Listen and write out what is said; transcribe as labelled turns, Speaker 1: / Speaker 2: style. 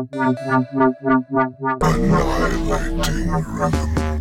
Speaker 1: Annihilating rhythm.